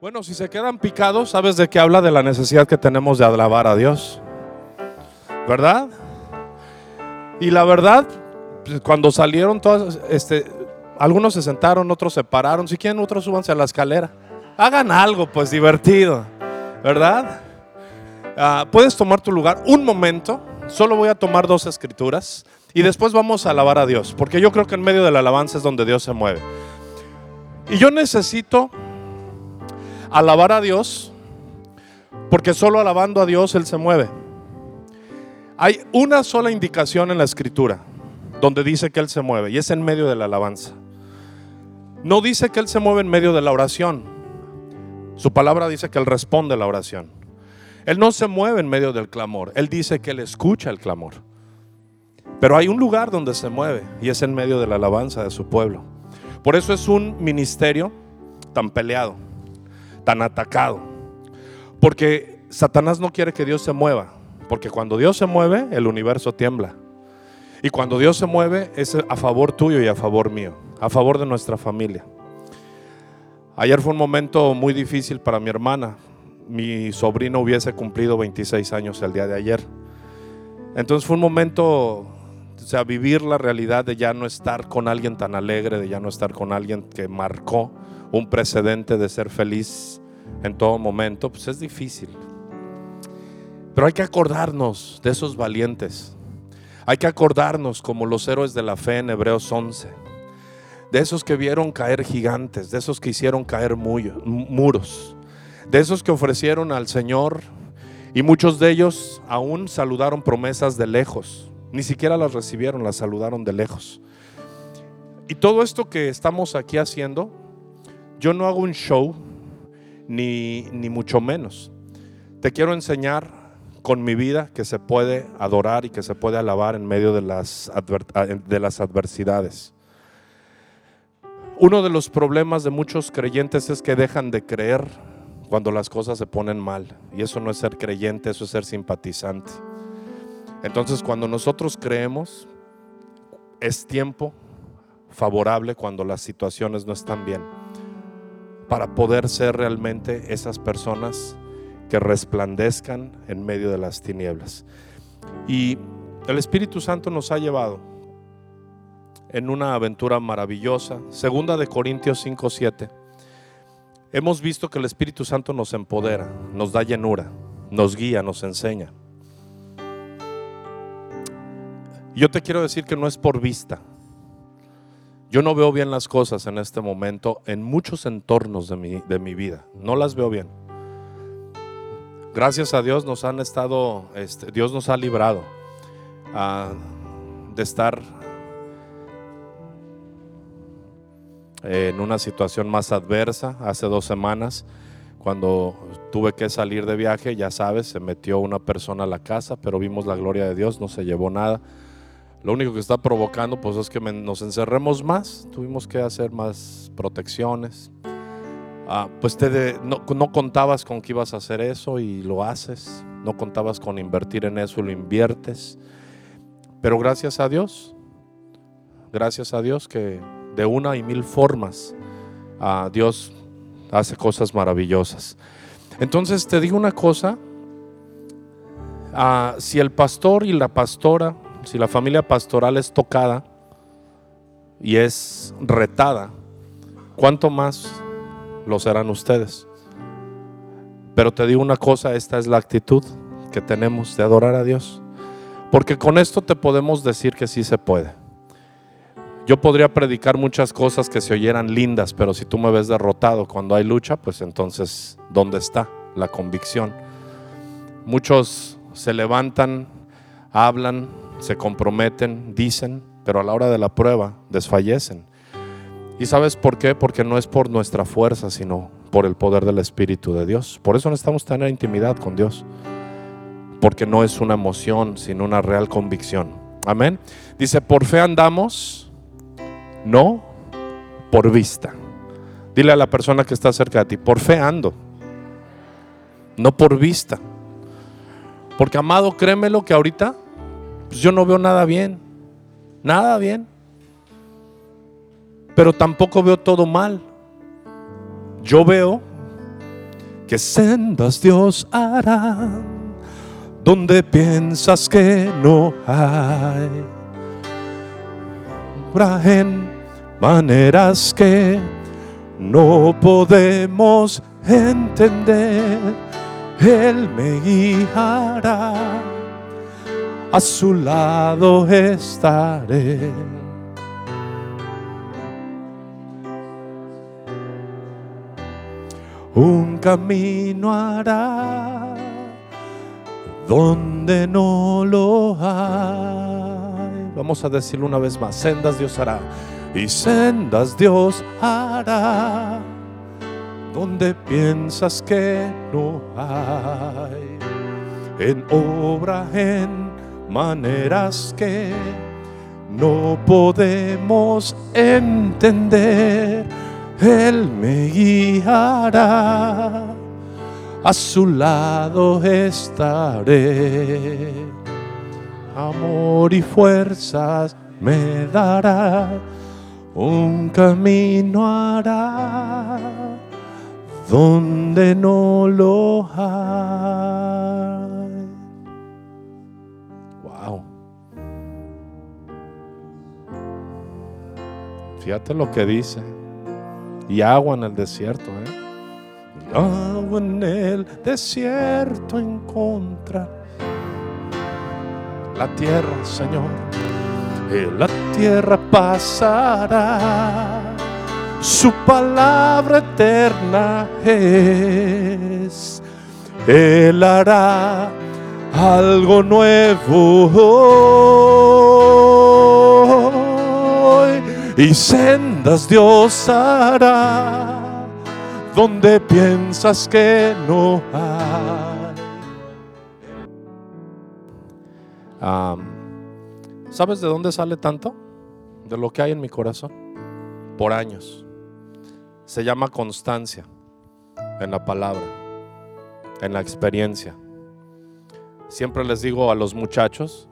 Bueno, si se quedan picados, ¿sabes de qué habla? De la necesidad que tenemos de alabar a Dios. ¿Verdad? Y la verdad, pues, cuando salieron todas, este, algunos se sentaron, otros se pararon. Si quieren, otros súbanse a la escalera. Hagan algo, pues divertido. ¿Verdad? Ah, puedes tomar tu lugar un momento. Solo voy a tomar dos escrituras. Y después vamos a alabar a Dios. Porque yo creo que en medio de la alabanza es donde Dios se mueve. Y yo necesito alabar a Dios. Porque solo alabando a Dios Él se mueve. Hay una sola indicación en la escritura donde dice que Él se mueve y es en medio de la alabanza. No dice que Él se mueve en medio de la oración. Su palabra dice que Él responde a la oración. Él no se mueve en medio del clamor. Él dice que Él escucha el clamor. Pero hay un lugar donde se mueve y es en medio de la alabanza de su pueblo. Por eso es un ministerio tan peleado, tan atacado. Porque Satanás no quiere que Dios se mueva. Porque cuando Dios se mueve, el universo tiembla. Y cuando Dios se mueve es a favor tuyo y a favor mío, a favor de nuestra familia. Ayer fue un momento muy difícil para mi hermana. Mi sobrino hubiese cumplido 26 años el día de ayer. Entonces fue un momento, o sea, vivir la realidad de ya no estar con alguien tan alegre, de ya no estar con alguien que marcó un precedente de ser feliz en todo momento, pues es difícil. Pero hay que acordarnos de esos valientes hay que acordarnos como los héroes de la fe en Hebreos 11, de esos que vieron caer gigantes, de esos que hicieron caer muros, de esos que ofrecieron al Señor y muchos de ellos aún saludaron promesas de lejos, ni siquiera las recibieron, las saludaron de lejos. Y todo esto que estamos aquí haciendo, yo no hago un show, ni, ni mucho menos. Te quiero enseñar con mi vida que se puede adorar y que se puede alabar en medio de las, de las adversidades. Uno de los problemas de muchos creyentes es que dejan de creer cuando las cosas se ponen mal. Y eso no es ser creyente, eso es ser simpatizante. Entonces cuando nosotros creemos, es tiempo favorable cuando las situaciones no están bien, para poder ser realmente esas personas que resplandezcan en medio de las tinieblas. Y el Espíritu Santo nos ha llevado en una aventura maravillosa. Segunda de Corintios 5:7. Hemos visto que el Espíritu Santo nos empodera, nos da llenura, nos guía, nos enseña. Yo te quiero decir que no es por vista. Yo no veo bien las cosas en este momento en muchos entornos de mi, de mi vida. No las veo bien. Gracias a Dios nos han estado, este, Dios nos ha librado ah, de estar en una situación más adversa hace dos semanas. Cuando tuve que salir de viaje, ya sabes, se metió una persona a la casa, pero vimos la gloria de Dios, no se llevó nada. Lo único que está provocando pues es que nos encerremos más, tuvimos que hacer más protecciones. Ah, pues te no, contabas con que ibas a hacer eso y lo haces, no contabas con invertir en eso y lo inviertes. Pero gracias a Dios, gracias a Dios que de una y mil formas ah, Dios hace cosas maravillosas. Entonces te digo una cosa, ah, si el pastor y la pastora, si la familia pastoral es tocada y es retada, ¿cuánto más lo serán ustedes. Pero te digo una cosa, esta es la actitud que tenemos de adorar a Dios. Porque con esto te podemos decir que sí se puede. Yo podría predicar muchas cosas que se oyeran lindas, pero si tú me ves derrotado cuando hay lucha, pues entonces, ¿dónde está la convicción? Muchos se levantan, hablan, se comprometen, dicen, pero a la hora de la prueba desfallecen. ¿Y sabes por qué? Porque no es por nuestra fuerza, sino por el poder del Espíritu de Dios. Por eso necesitamos tener intimidad con Dios. Porque no es una emoción, sino una real convicción. Amén. Dice, por fe andamos, no por vista. Dile a la persona que está cerca de ti, por fe ando, no por vista. Porque amado, créemelo que ahorita pues yo no veo nada bien. Nada bien pero tampoco veo todo mal. Yo veo que sendas Dios hará donde piensas que no hay. En maneras que no podemos entender, Él me guiará, a su lado estaré. Un camino hará donde no lo hay. Vamos a decirlo una vez más, sendas Dios hará. Y sendas Dios hará donde piensas que no hay. En obra, en maneras que no podemos entender. Él me guiará a su lado estaré. Amor y fuerzas me dará, un camino hará donde no lo hay. Fíjate lo que dice. Y agua en el desierto, ¿eh? agua en el desierto encontrar. La tierra, Señor, la tierra pasará. Su palabra eterna es. Él hará algo nuevo y sendas Dios hará donde piensas que no hay. ¿Sabes de dónde sale tanto? De lo que hay en mi corazón. Por años. Se llama constancia en la palabra, en la experiencia. Siempre les digo a los muchachos,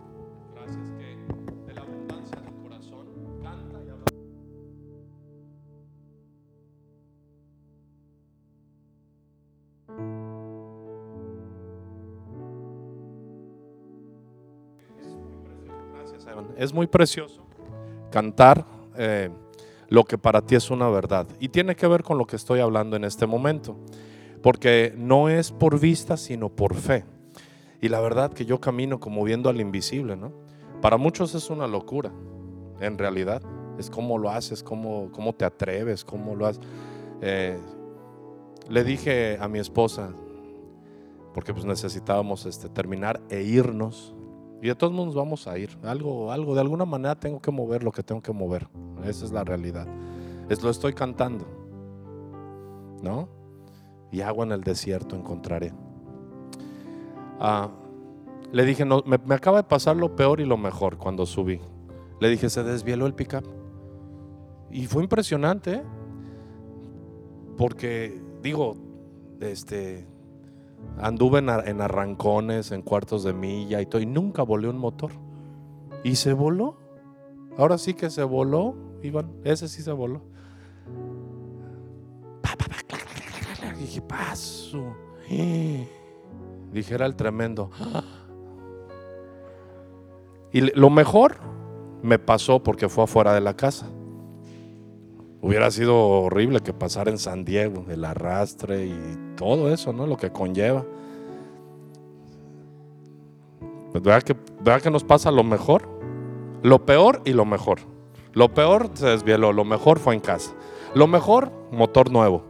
Es muy precioso cantar eh, lo que para ti es una verdad. Y tiene que ver con lo que estoy hablando en este momento. Porque no es por vista, sino por fe. Y la verdad que yo camino como viendo al invisible, ¿no? Para muchos es una locura, en realidad. Es cómo lo haces, cómo, cómo te atreves, cómo lo haces. Eh, le dije a mi esposa, porque pues necesitábamos este, terminar e irnos y de todos modos vamos a ir. Algo, algo, de alguna manera tengo que mover lo que tengo que mover. Esa es la realidad. Es lo estoy cantando. ¿No? Y agua en el desierto encontraré. Ah, le dije, no, me, acaba de pasar lo peor y lo mejor cuando subí. Le dije, se desvieló el pickup. Y fue impresionante, ¿eh? porque digo, este, Anduve en, arrancones, en cuartos de milla y todo, y nunca volé un motor. Y se voló. Ahora sí que se voló, Iván. Ese sí se voló. Dije, paso. Dijera el tremendo. Y lo mejor me pasó porque fue afuera de la casa. Hubiera sido horrible que pasara en San Diego, el arrastre y todo eso, ¿no? Lo que conlleva. Pues ¿Verdad que, que nos pasa lo mejor? Lo peor y lo mejor. Lo peor se desvieló, lo mejor fue en casa. Lo mejor, motor nuevo.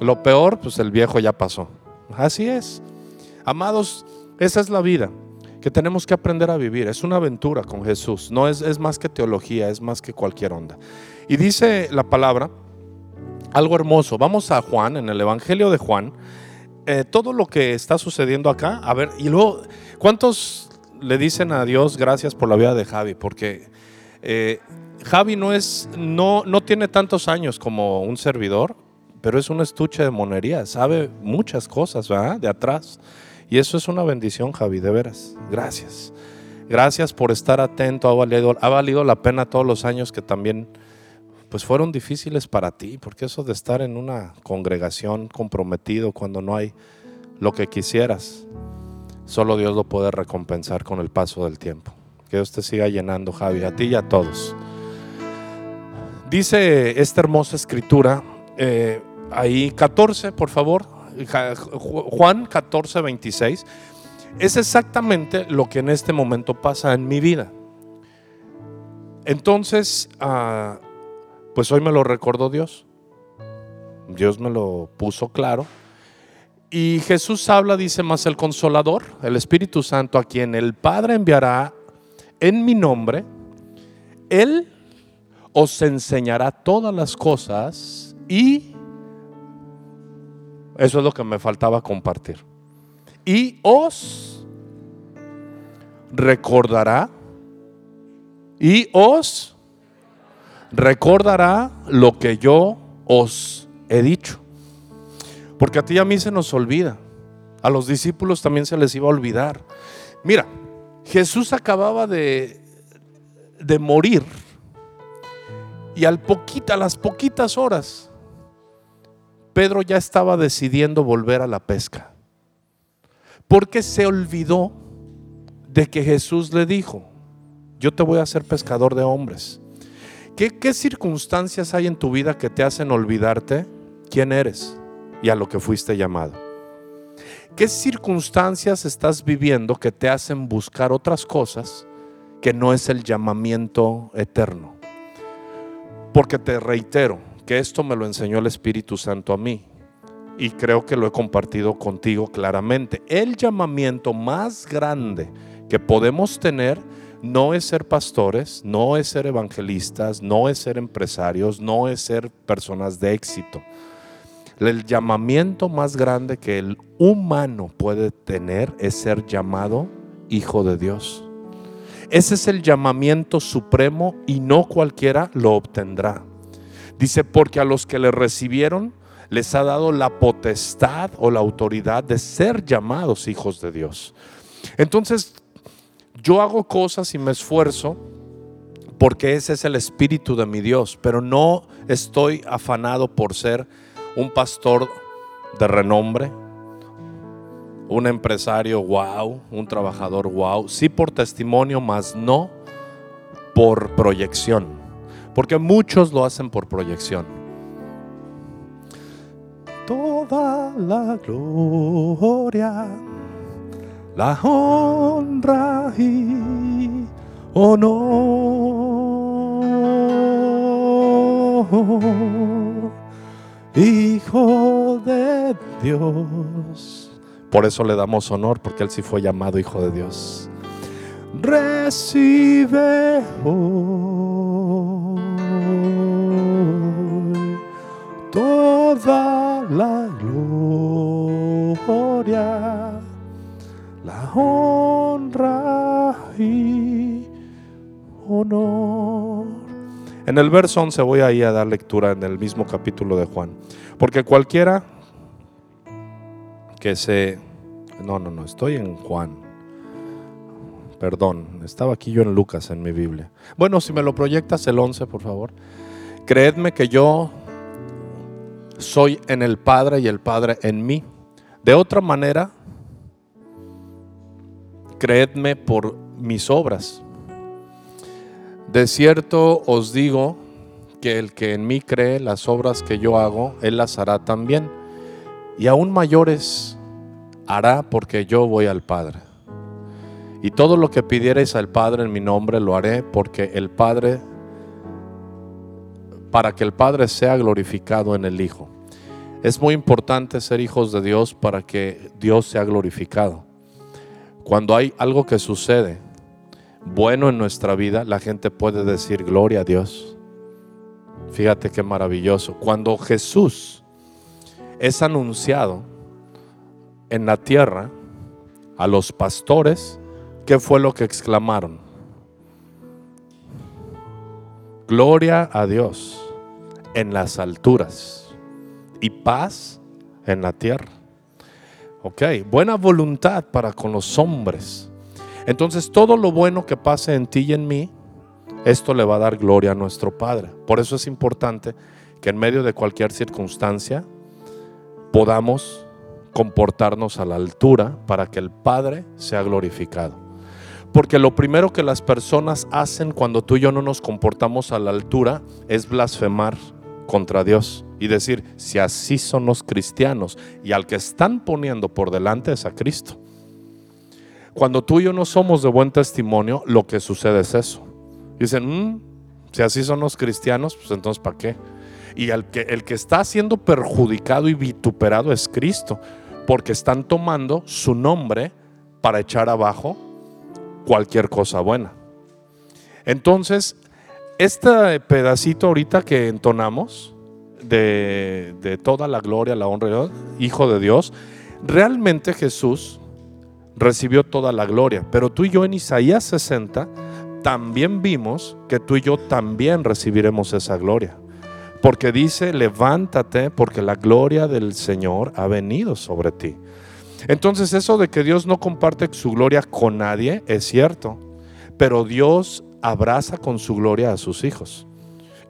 Lo peor, pues el viejo ya pasó. Así es. Amados, esa es la vida que tenemos que aprender a vivir. Es una aventura con Jesús. No es, es más que teología, es más que cualquier onda. Y dice la palabra algo hermoso. Vamos a Juan, en el Evangelio de Juan. Eh, todo lo que está sucediendo acá, a ver, y luego, ¿cuántos le dicen a Dios gracias por la vida de Javi? Porque eh, Javi no es, no, no tiene tantos años como un servidor, pero es un estuche de monería, sabe muchas cosas, ¿verdad? De atrás. Y eso es una bendición, Javi, de veras. Gracias. Gracias por estar atento, ha valido, ha valido la pena todos los años que también pues fueron difíciles para ti, porque eso de estar en una congregación comprometido cuando no hay lo que quisieras, solo Dios lo puede recompensar con el paso del tiempo. Que Dios te siga llenando, Javi, a ti y a todos. Dice esta hermosa escritura, eh, ahí 14, por favor, Juan 14, 26, es exactamente lo que en este momento pasa en mi vida. Entonces, ah, pues hoy me lo recordó Dios. Dios me lo puso claro. Y Jesús habla, dice más el consolador, el Espíritu Santo, a quien el Padre enviará en mi nombre, Él os enseñará todas las cosas y eso es lo que me faltaba compartir. Y os recordará y os recordará lo que yo os he dicho. Porque a ti y a mí se nos olvida. A los discípulos también se les iba a olvidar. Mira, Jesús acababa de, de morir y al poquita, a las poquitas horas, Pedro ya estaba decidiendo volver a la pesca. Porque se olvidó de que Jesús le dijo, yo te voy a hacer pescador de hombres. ¿Qué, ¿Qué, circunstancias hay en tu vida que te hacen olvidarte quién eres y a lo que fuiste llamado? ¿Qué circunstancias estás viviendo que te hacen buscar otras cosas que no es el llamamiento eterno? Porque te reitero que esto me lo enseñó el Espíritu Santo a mí y creo que lo he compartido contigo claramente. El llamamiento más grande que podemos tener no es ser pastores, no es ser evangelistas, no es ser empresarios, no es ser personas de éxito. El llamamiento más grande que el humano puede tener es ser llamado hijo de Dios. Ese es el llamamiento supremo y no cualquiera lo obtendrá. Dice, porque a los que le recibieron les ha dado la potestad o la autoridad de ser llamados hijos de Dios. Entonces, yo hago cosas y me esfuerzo porque ese es el espíritu de mi Dios, pero no estoy afanado por ser un pastor de renombre, un empresario wow, un trabajador wow, sí por testimonio, más no por proyección, porque muchos lo hacen por proyección. Toda la gloria la honra y honor. Hijo de Dios. Por eso le damos honor, porque Él sí fue llamado Hijo de Dios. Recibe hoy la gloria la honra y honor. En el verso 11 voy ahí a dar lectura en el mismo capítulo de Juan. Porque cualquiera que se... No, no, no, estoy en Juan. Perdón, estaba aquí yo en Lucas en mi Biblia. Bueno, si me lo proyectas el 11, por favor. Creedme que yo soy en el Padre y el Padre en mí. De otra manera, creedme por mis obras. De cierto os digo que el que en mí cree las obras que yo hago, él las hará también. Y aún mayores hará porque yo voy al Padre. Y todo lo que pidierais al Padre en mi nombre lo haré porque el Padre, para que el Padre sea glorificado en el Hijo. Es muy importante ser hijos de Dios para que Dios sea glorificado. Cuando hay algo que sucede bueno en nuestra vida, la gente puede decir gloria a Dios. Fíjate qué maravilloso. Cuando Jesús es anunciado en la tierra a los pastores, ¿qué fue lo que exclamaron? Gloria a Dios en las alturas y paz en la tierra. Ok, buena voluntad para con los hombres. Entonces todo lo bueno que pase en ti y en mí esto le va a dar gloria a nuestro Padre. Por eso es importante que en medio de cualquier circunstancia podamos comportarnos a la altura para que el Padre sea glorificado. Porque lo primero que las personas hacen cuando tú y yo no nos comportamos a la altura es blasfemar contra Dios y decir, si así son los cristianos y al que están poniendo por delante es a Cristo. Cuando tú y yo no somos de buen testimonio, lo que sucede es eso. Dicen, mm, si así son los cristianos, pues entonces ¿para qué? Y el que, el que está siendo perjudicado y vituperado es Cristo, porque están tomando su nombre para echar abajo cualquier cosa buena. Entonces, este pedacito ahorita que entonamos de, de toda la gloria, la honra, Hijo de Dios, realmente Jesús recibió toda la gloria. Pero tú y yo en Isaías 60 también vimos que tú y yo también recibiremos esa gloria. Porque dice, levántate porque la gloria del Señor ha venido sobre ti. Entonces eso de que Dios no comparte su gloria con nadie es cierto, pero Dios abraza con su gloria a sus hijos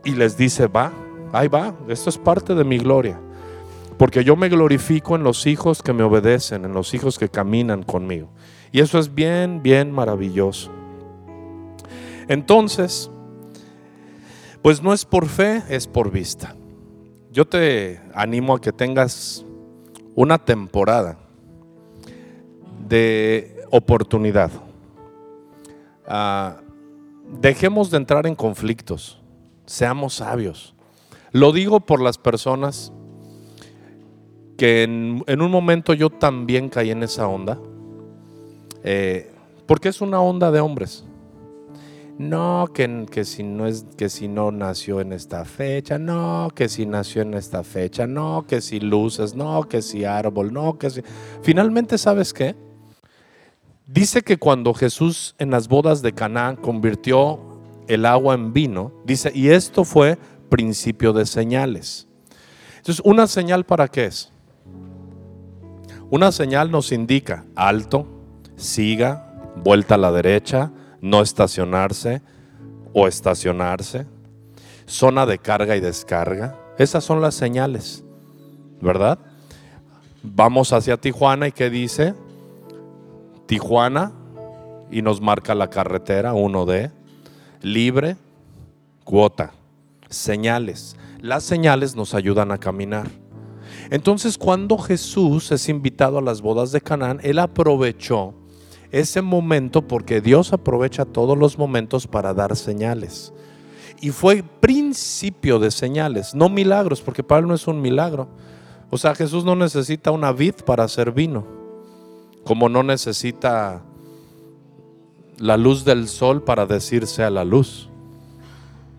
y les dice, va, ahí va, esto es parte de mi gloria. Porque yo me glorifico en los hijos que me obedecen, en los hijos que caminan conmigo. Y eso es bien, bien maravilloso. Entonces, pues no es por fe, es por vista. Yo te animo a que tengas una temporada de oportunidad. Ah, dejemos de entrar en conflictos, seamos sabios. Lo digo por las personas que en, un momento yo también caí en esa onda, eh, porque es una onda de hombres. No, que, que, si no es, que si no nació en esta fecha, no, que si nació en esta fecha, no, que si luces, no, que si árbol, no, que si. Finalmente, ¿sabes qué? Dice que cuando Jesús en las bodas de Canaán convirtió el agua en vino, dice, y esto fue principio de señales. Entonces, ¿una señal para qué es? Una señal nos indica alto, siga, vuelta a la derecha, no estacionarse o estacionarse, zona de carga y descarga. Esas son las señales, ¿verdad? Vamos hacia Tijuana y ¿qué dice? Tijuana y nos marca la carretera 1D, libre, cuota, señales. Las señales nos ayudan a caminar. Entonces cuando Jesús es invitado a las bodas de Canaán, él aprovechó ese momento porque Dios aprovecha todos los momentos para dar señales. Y fue principio de señales, no milagros, porque él no es un milagro. O sea, Jesús no necesita una vid para hacer vino, como no necesita la luz del sol para decir sea la luz.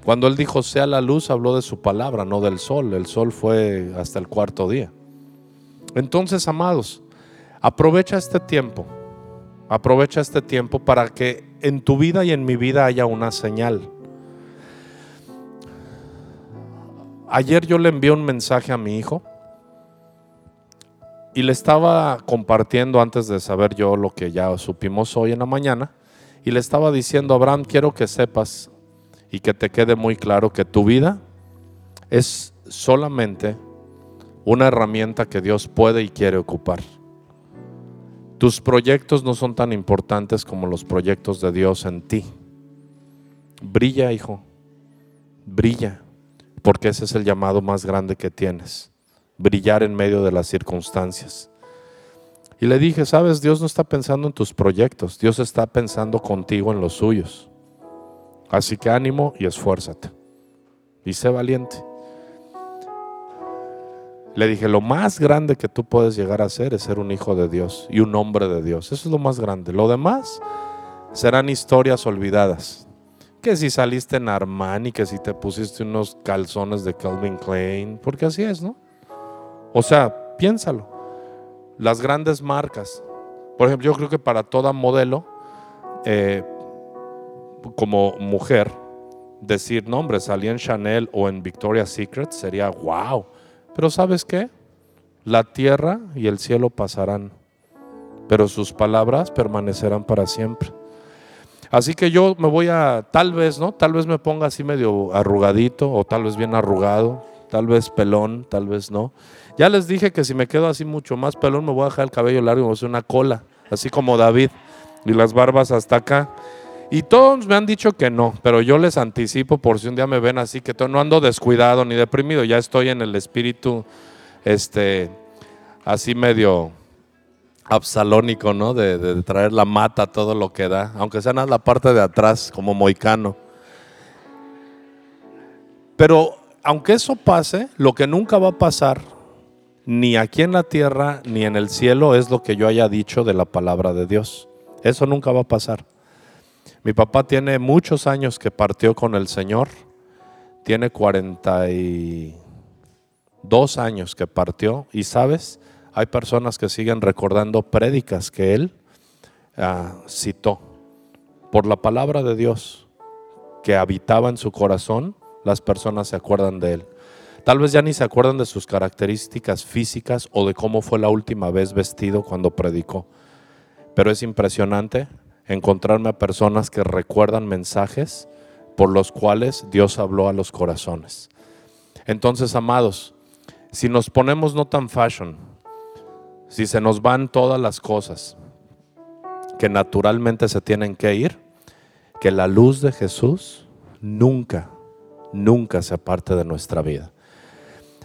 Cuando él dijo sea la luz, habló de su palabra, no del sol. El sol fue hasta el cuarto día. Entonces, amados, aprovecha este tiempo. Aprovecha este tiempo para que en tu vida y en mi vida haya una señal. Ayer yo le envié un mensaje a mi hijo y le estaba compartiendo antes de saber yo lo que ya supimos hoy en la mañana y le estaba diciendo, Abraham, quiero que sepas y que te quede muy claro que tu vida es solamente una herramienta que Dios puede y quiere ocupar. Tus proyectos no son tan importantes como los proyectos de Dios en ti. Brilla, hijo, brilla, porque ese es el llamado más grande que tienes, brillar en medio de las circunstancias. Y le dije, sabes, Dios no está pensando en tus proyectos, Dios está pensando contigo en los suyos. Así que ánimo y esfuérzate. Y sé valiente. Le dije, lo más grande que tú puedes llegar a ser es ser un hijo de Dios y un hombre de Dios. Eso es lo más grande. Lo demás serán historias olvidadas. Que si saliste en Armani, que si te pusiste unos calzones de Calvin Klein, porque así es, ¿no? O sea, piénsalo. Las grandes marcas. Por ejemplo, yo creo que para toda modelo, eh, como mujer, decir, no hombre, salí en Chanel o en Victoria's Secret sería wow. Pero ¿sabes qué? La tierra y el cielo pasarán, pero sus palabras permanecerán para siempre. Así que yo me voy a, tal vez, ¿no? Tal vez me ponga así medio arrugadito o tal vez bien arrugado, tal vez pelón, tal vez no. Ya les dije que si me quedo así mucho más pelón me voy a dejar el cabello largo, voy a hacer una cola, así como David, y las barbas hasta acá. Y todos me han dicho que no, pero yo les anticipo por si un día me ven así, que no ando descuidado ni deprimido, ya estoy en el espíritu, este, así medio absalónico, ¿no? De, traer la mata, todo lo que da, aunque sea en la parte de atrás, como moicano. Pero aunque eso pase, lo que nunca va a pasar, ni aquí en la tierra, ni en el cielo, es lo que yo haya dicho de la palabra de Dios. Eso nunca va a pasar. Mi papá tiene muchos años que partió con el Señor. Tiene 42 años que partió. Y sabes, hay personas que siguen recordando prédicas que él ah, citó. Por la palabra de Dios que habitaba en su corazón, las personas se acuerdan de él. Tal vez ya ni se acuerdan de sus características físicas o de cómo fue la última vez vestido cuando predicó. Pero es impresionante encontrarme a personas que recuerdan mensajes por los cuales Dios habló a los corazones. Entonces, amados, si nos ponemos no tan fashion, si se nos van todas las cosas que naturalmente se tienen que ir, que la luz de Jesús nunca, nunca se aparte de nuestra vida.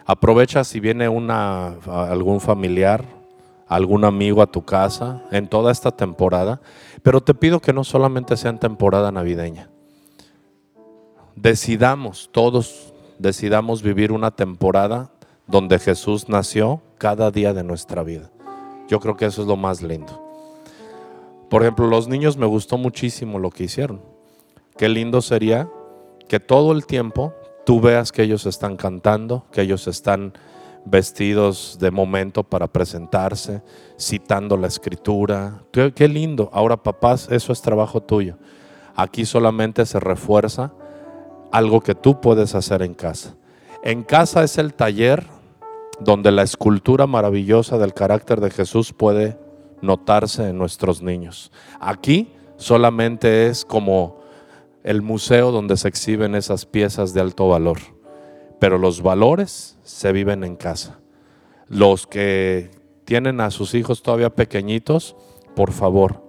Aprovecha si viene algún familiar, algún amigo a tu casa en toda esta temporada, pero te pido que no solamente sea en temporada navideña. Decidamos, todos decidamos vivir una temporada donde Jesús nació cada día de nuestra vida. Yo creo que eso es lo más lindo. Por ejemplo, los niños me gustó muchísimo lo que hicieron. Qué lindo sería que todo el tiempo tú veas que ellos están cantando, que ellos están vestidos de momento para presentarse, citando la escritura. Qué, qué, lindo. Ahora, papás, eso es trabajo tuyo. Aquí solamente se refuerza algo que tú puedes hacer en casa. En casa es el taller donde la escultura maravillosa del carácter de Jesús puede notarse en nuestros niños. Aquí solamente es como el museo donde se exhiben esas piezas de alto valor, pero los valores se viven en casa. Los que tienen a sus hijos todavía pequeñitos, por favor,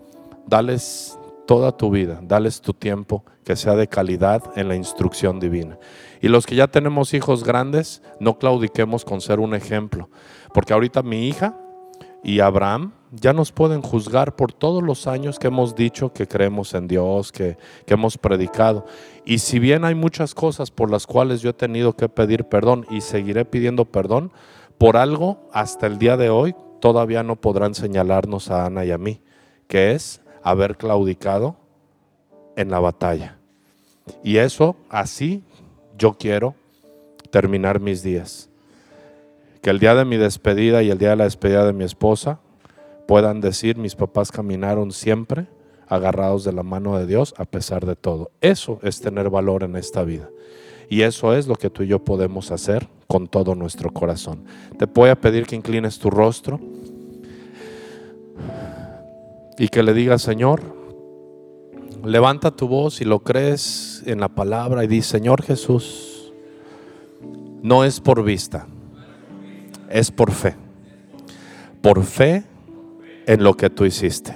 dales toda tu vida, dales tu tiempo que sea de calidad en la instrucción divina. Y los que ya tenemos hijos grandes, no claudiquemos con ser un ejemplo. Porque ahorita mi hija y Abraham ya nos pueden juzgar por todos los años que hemos dicho que creemos en Dios, que, que hemos predicado. Y si bien hay muchas cosas por las cuales yo he tenido que pedir perdón y seguiré pidiendo perdón, por algo hasta el día de hoy todavía no podrán señalarnos a Ana y a mí, que es haber claudicado en la batalla. Y eso así yo quiero terminar mis días. Que el día de mi despedida y el día de la despedida de mi esposa puedan decir, mis papás caminaron siempre agarrados de la mano de Dios a pesar de todo. Eso es tener valor en esta vida. Y eso es lo que tú y yo podemos hacer con todo nuestro corazón. Te voy a pedir que inclines tu rostro y que le digas, Señor, levanta tu voz y lo crees en la palabra y di, Señor Jesús, no es por vista, es por fe. Por fe en lo que tú hiciste,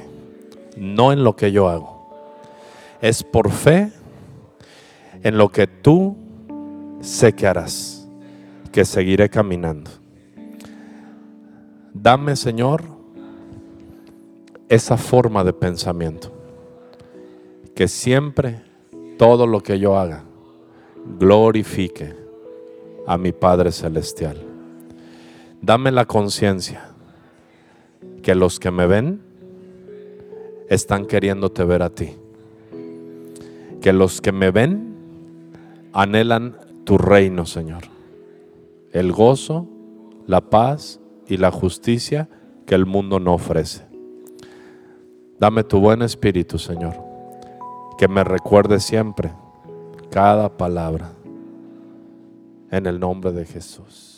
no en lo que yo hago. Es por fe en lo que tú sé que harás, que seguiré caminando. Dame, Señor, esa forma de pensamiento que siempre todo lo que yo haga glorifique a mi Padre Celestial. Dame la conciencia que los que me ven están queriéndote ver a ti. Que los que me ven anhelan tu reino, Señor. El gozo, la paz y la justicia que el mundo no ofrece. Dame tu buen espíritu, Señor que me recuerde siempre cada palabra en el nombre de Jesús.